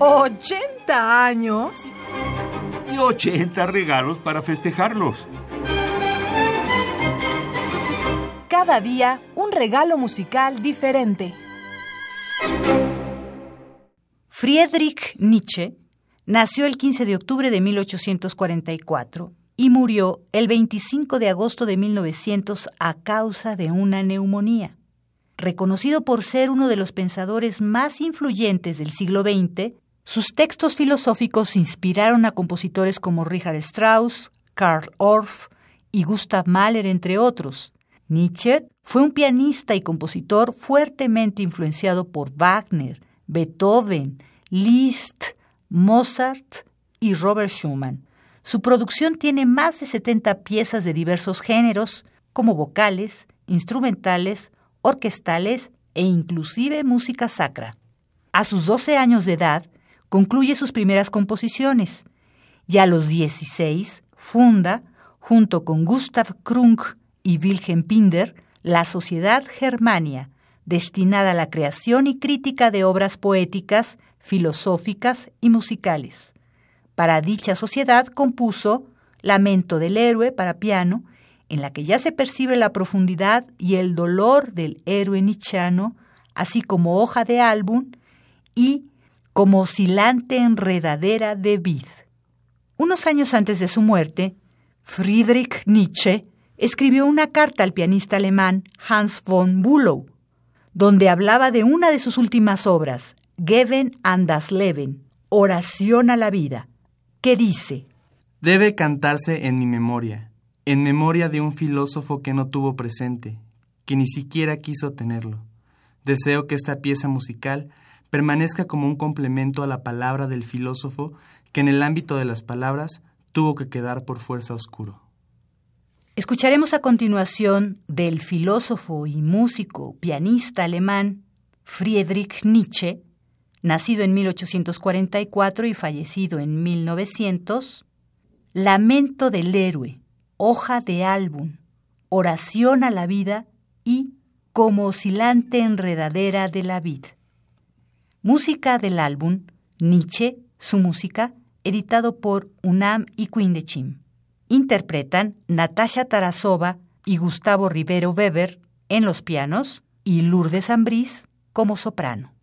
¿80 años? Y 80 regalos para festejarlos. Cada día un regalo musical diferente. Friedrich Nietzsche nació el 15 de octubre de 1844 y murió el 25 de agosto de 1900 a causa de una neumonía. Reconocido por ser uno de los pensadores más influyentes del siglo XX, sus textos filosóficos inspiraron a compositores como Richard Strauss, Karl Orff y Gustav Mahler, entre otros. Nietzsche fue un pianista y compositor fuertemente influenciado por Wagner, Beethoven, Liszt, Mozart y Robert Schumann. Su producción tiene más de 70 piezas de diversos géneros, como vocales, instrumentales, orquestales e inclusive música sacra. A sus 12 años de edad, concluye sus primeras composiciones y a los 16 funda, junto con Gustav Krunk y Wilhelm Pinder, la Sociedad Germania, destinada a la creación y crítica de obras poéticas, filosóficas y musicales. Para dicha sociedad compuso Lamento del héroe para piano, en la que ya se percibe la profundidad y el dolor del héroe nichano, así como hoja de álbum y como oscilante enredadera de vid. Unos años antes de su muerte, Friedrich Nietzsche escribió una carta al pianista alemán Hans von Bülow, donde hablaba de una de sus últimas obras, Geben an das Leben, Oración a la vida, que dice, Debe cantarse en mi memoria, en memoria de un filósofo que no tuvo presente, que ni siquiera quiso tenerlo. Deseo que esta pieza musical permanezca como un complemento a la palabra del filósofo que en el ámbito de las palabras tuvo que quedar por fuerza oscuro. Escucharemos a continuación del filósofo y músico pianista alemán Friedrich Nietzsche, nacido en 1844 y fallecido en 1900, Lamento del héroe, hoja de álbum, oración a la vida y como oscilante enredadera de la vid. Música del álbum Nietzsche, su música, editado por UNAM y Quindechim. Interpretan Natasha Tarasova y Gustavo Rivero Weber en los pianos y Lourdes Ambrís como soprano.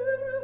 Guru.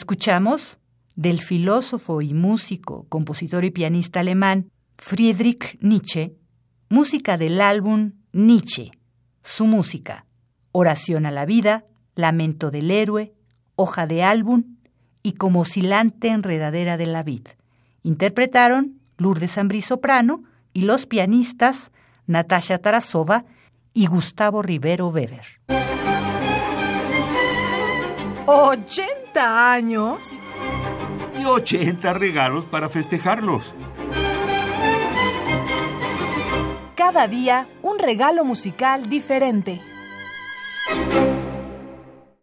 Escuchamos del filósofo y músico, compositor y pianista alemán Friedrich Nietzsche, música del álbum Nietzsche, su música, Oración a la vida, Lamento del héroe, Hoja de álbum y Como oscilante enredadera de la vid. Interpretaron Lourdes Ambrí soprano y los pianistas Natasha Tarasova y Gustavo Rivero Weber. ¿80 años? Y 80 regalos para festejarlos. Cada día un regalo musical diferente.